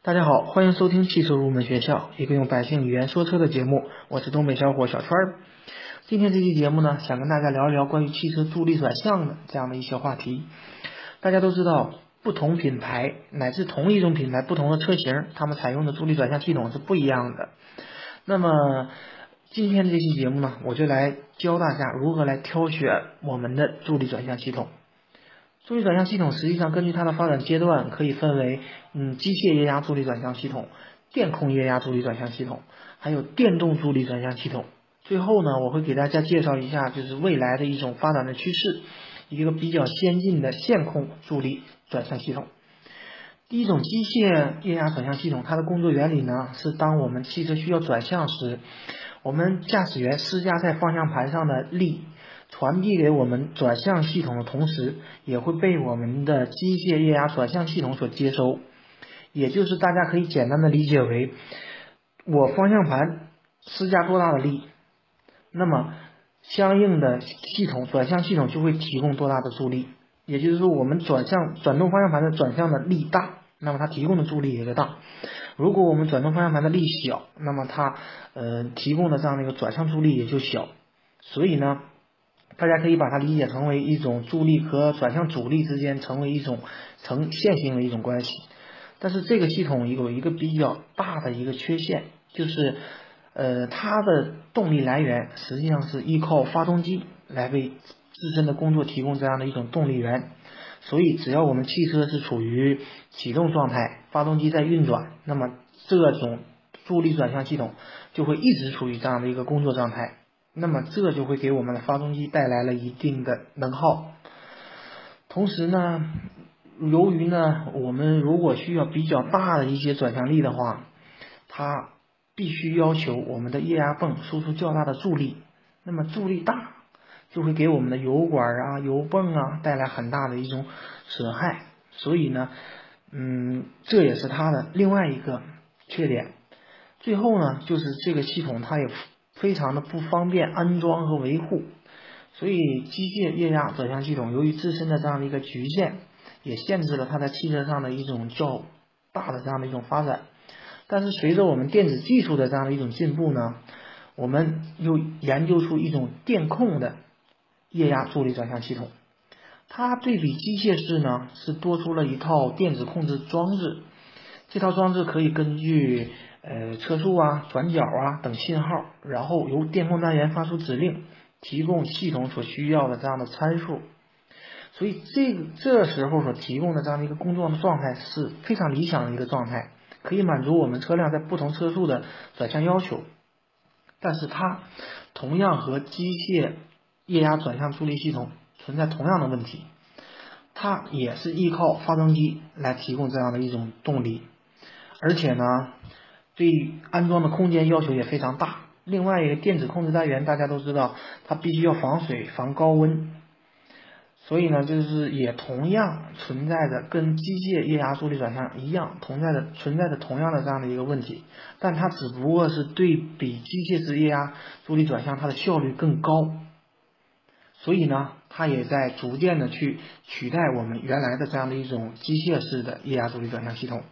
大家好，欢迎收听汽车入门学校，一个用百姓语言说车的节目。我是东北小伙小川儿。今天这期节目呢，想跟大家聊一聊关于汽车助力转向的这样的一些话题。大家都知道，不同品牌乃至同一种品牌、不同的车型，他们采用的助力转向系统是不一样的。那么今天这期节目呢，我就来教大家如何来挑选我们的助力转向系统。助力转向系统实际上根据它的发展阶段，可以分为嗯机械液压助力转向系统、电控液压助力转向系统，还有电动助力转向系统。最后呢，我会给大家介绍一下，就是未来的一种发展的趋势，一个比较先进的线控助力转向系统。第一种机械液压转向系统，它的工作原理呢是当我们汽车需要转向时，我们驾驶员施加在方向盘上的力。传递给我们转向系统的同时，也会被我们的机械液压转向系统所接收。也就是大家可以简单的理解为，我方向盘施加多大的力，那么相应的系统转向系统就会提供多大的助力。也就是说，我们转向转动方向盘的转向的力大，那么它提供的助力也就大。如果我们转动方向盘的力小，那么它呃提供的这样的一个转向助力也就小。所以呢。大家可以把它理解成为一种助力和转向阻力之间成为一种呈线性的一种关系，但是这个系统有一个比较大的一个缺陷，就是呃它的动力来源实际上是依靠发动机来为自身的工作提供这样的一种动力源，所以只要我们汽车是处于启动状态，发动机在运转，那么这种助力转向系统就会一直处于这样的一个工作状态。那么这就会给我们的发动机带来了一定的能耗，同时呢，由于呢，我们如果需要比较大的一些转向力的话，它必须要求我们的液压泵输出较大的助力，那么助力大就会给我们的油管啊、油泵啊带来很大的一种损害，所以呢，嗯，这也是它的另外一个缺点。最后呢，就是这个系统它也。非常的不方便安装和维护，所以机械液压转向系统由于自身的这样的一个局限，也限制了它在汽车上的一种较大的这样的一种发展。但是随着我们电子技术的这样的一种进步呢，我们又研究出一种电控的液压助力转向系统，它对比机械式呢是多出了一套电子控制装置，这套装置可以根据。呃，车速啊、转角啊等信号，然后由电控单元发出指令，提供系统所需要的这样的参数。所以这个这时候所提供的这样的一个工作的状态是非常理想的一个状态，可以满足我们车辆在不同车速的转向要求。但是它同样和机械液压转向助力系统存在同样的问题，它也是依靠发动机来提供这样的一种动力，而且呢。对安装的空间要求也非常大。另外一个电子控制单元，大家都知道，它必须要防水、防高温，所以呢，就是也同样存在着跟机械液压助力转向一样，同在的存在着同样的这样的一个问题。但它只不过是对比机械式液压助力转向，它的效率更高，所以呢，它也在逐渐的去取代我们原来的这样的一种机械式的液压助力转向系统。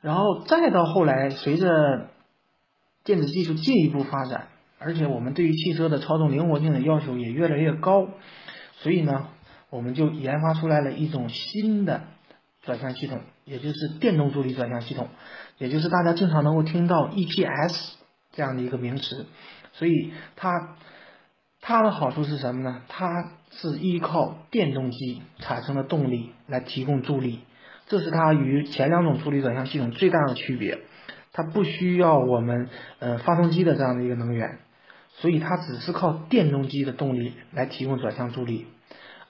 然后再到后来，随着电子技术进一步发展，而且我们对于汽车的操纵灵活性的要求也越来越高，所以呢，我们就研发出来了一种新的转向系统，也就是电动助力转向系统，也就是大家经常能够听到 EPS 这样的一个名词。所以它它的好处是什么呢？它是依靠电动机产生的动力来提供助力。这是它与前两种助力转向系统最大的区别，它不需要我们呃发动机的这样的一个能源，所以它只是靠电动机的动力来提供转向助力，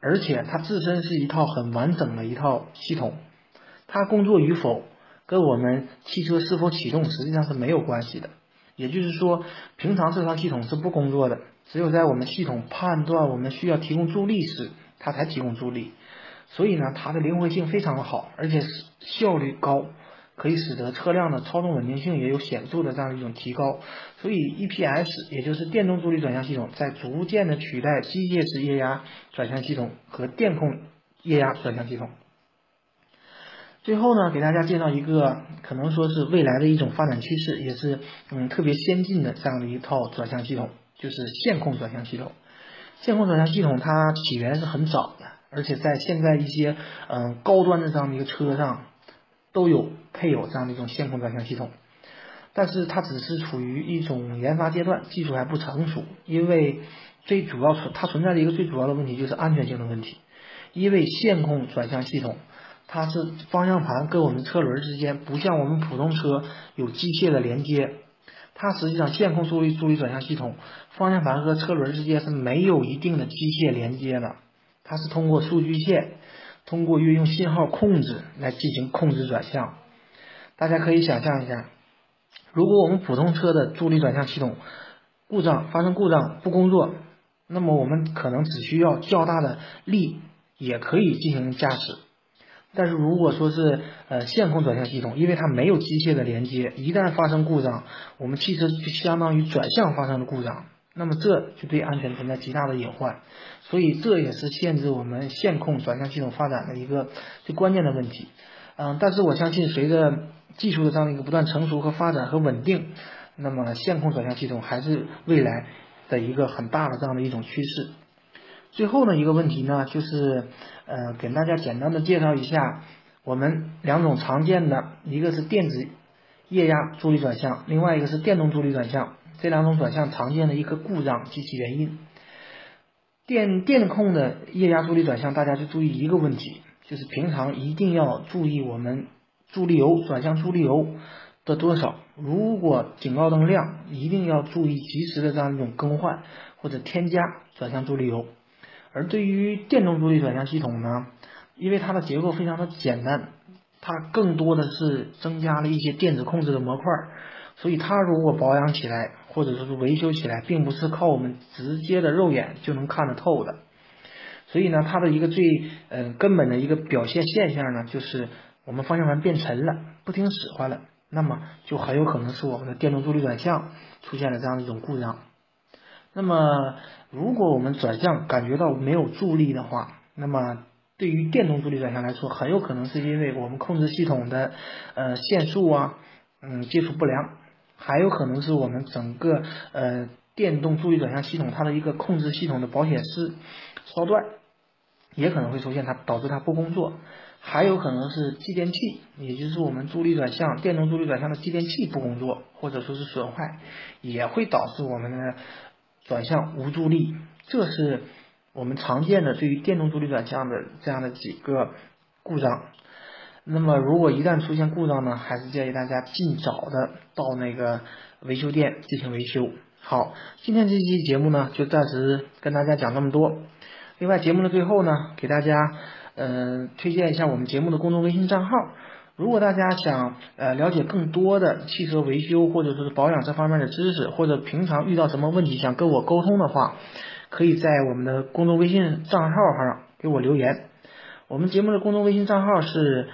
而且它自身是一套很完整的一套系统，它工作与否跟我们汽车是否启动实际上是没有关系的，也就是说，平常这套系统是不工作的，只有在我们系统判断我们需要提供助力时，它才提供助力。所以呢，它的灵活性非常的好，而且效率高，可以使得车辆的操纵稳定性也有显著的这样一种提高。所以 EPS 也就是电动助力转向系统在逐渐的取代机械式液压转向系统和电控液压转向系统。最后呢，给大家介绍一个可能说是未来的一种发展趋势，也是嗯特别先进的这样的一套转向系统，就是线控转向系统。线控转向系统它起源是很早的，而且在现在一些嗯高端的这样的一个车上都有配有这样的一种线控转向系统，但是它只是处于一种研发阶段，技术还不成熟。因为最主要存它存在的一个最主要的问题就是安全性的问题，因为线控转向系统它是方向盘跟我们车轮之间不像我们普通车有机械的连接。它实际上线控助力助力转向系统，方向盘和车轮之间是没有一定的机械连接的，它是通过数据线，通过运用信号控制来进行控制转向。大家可以想象一下，如果我们普通车的助力转向系统故障发生故障不工作，那么我们可能只需要较大的力也可以进行驾驶。但是如果说是呃线控转向系统，因为它没有机械的连接，一旦发生故障，我们汽车就相当于转向发生了故障，那么这就对安全存在极大的隐患，所以这也是限制我们线控转向系统发展的一个最关键的问题。嗯，但是我相信随着技术的这样的一个不断成熟和发展和稳定，那么线控转向系统还是未来的一个很大的这样的一种趋势。最后呢一个问题呢，就是呃给大家简单的介绍一下我们两种常见的，一个是电子液压助力转向，另外一个是电动助力转向，这两种转向常见的一个故障及其原因。电电控的液压助力转向，大家就注意一个问题，就是平常一定要注意我们助力油转向助力油的多少，如果警告灯亮，一定要注意及时的这样一种更换或者添加转向助力油。而对于电动助力转向系统呢，因为它的结构非常的简单，它更多的是增加了一些电子控制的模块，所以它如果保养起来或者说是维修起来，并不是靠我们直接的肉眼就能看得透的。所以呢，它的一个最嗯根本的一个表现现象呢，就是我们方向盘变沉了，不听使唤了，那么就很有可能是我们的电动助力转向出现了这样的一种故障。那么，如果我们转向感觉到没有助力的话，那么对于电动助力转向来说，很有可能是因为我们控制系统的呃限速啊，嗯接触不良，还有可能是我们整个呃电动助力转向系统它的一个控制系统的保险丝烧断，也可能会出现它导致它不工作，还有可能是继电器，也就是我们助力转向电动助力转向的继电器不工作，或者说是损坏，也会导致我们的。转向无助力，这是我们常见的对于电动助力转向的这样的几个故障。那么，如果一旦出现故障呢，还是建议大家尽早的到那个维修店进行维修。好，今天这期节目呢，就暂时跟大家讲这么多。另外，节目的最后呢，给大家嗯推荐一下我们节目的公众微信账号。如果大家想呃了解更多的汽车维修或者说是保养这方面的知识，或者平常遇到什么问题想跟我沟通的话，可以在我们的公众微信账号上给我留言。我们节目的公众微信账号是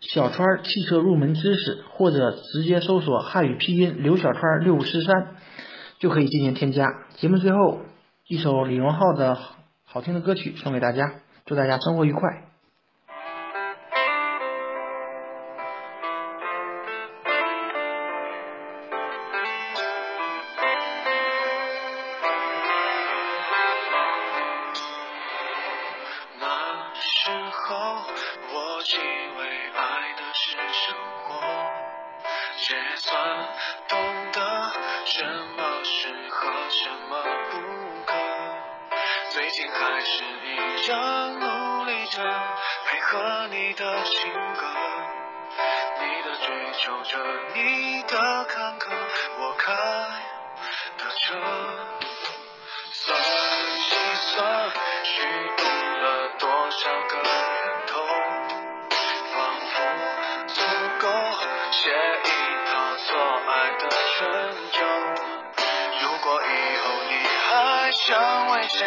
小川汽车入门知识，或者直接搜索汉语拼音刘小川六五四三就可以进行添加。节目最后一首李荣浩的好听的歌曲送给大家，祝大家生活愉快。一样努力着，配合你的性格，你的追求着，你的坎坷，我开的车。算一算，虚度了多少个人头，仿佛足够写一。套错爱的春秋，如果以后你还想为谁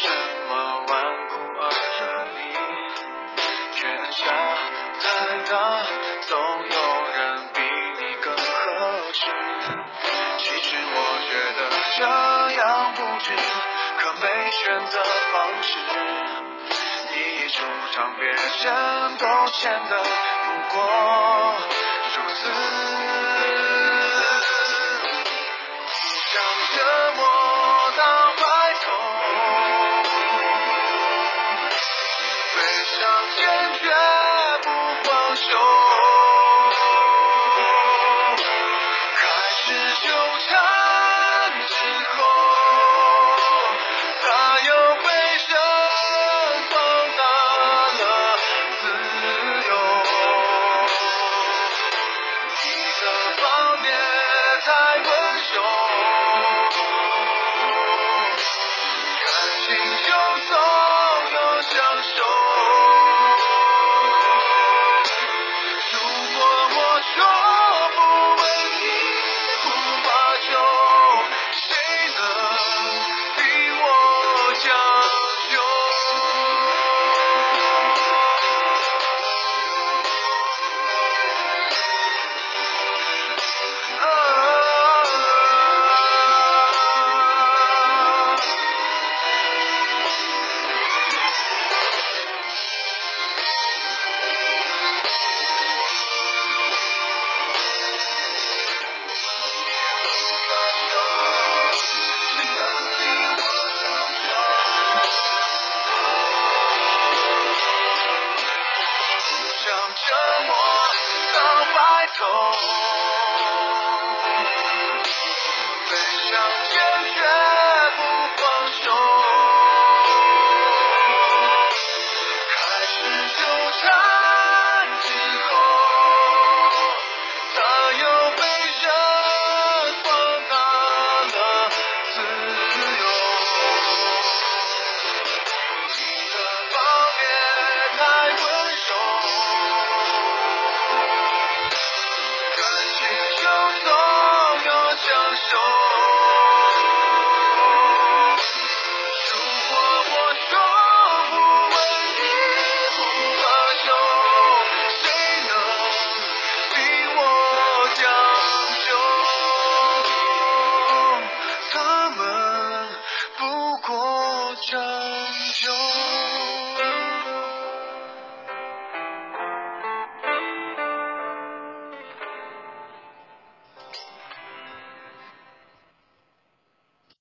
什么顽固而专一天下太大总有人比你更合适其实我觉得这样？不值可没选择方式你一出场别人都显得不过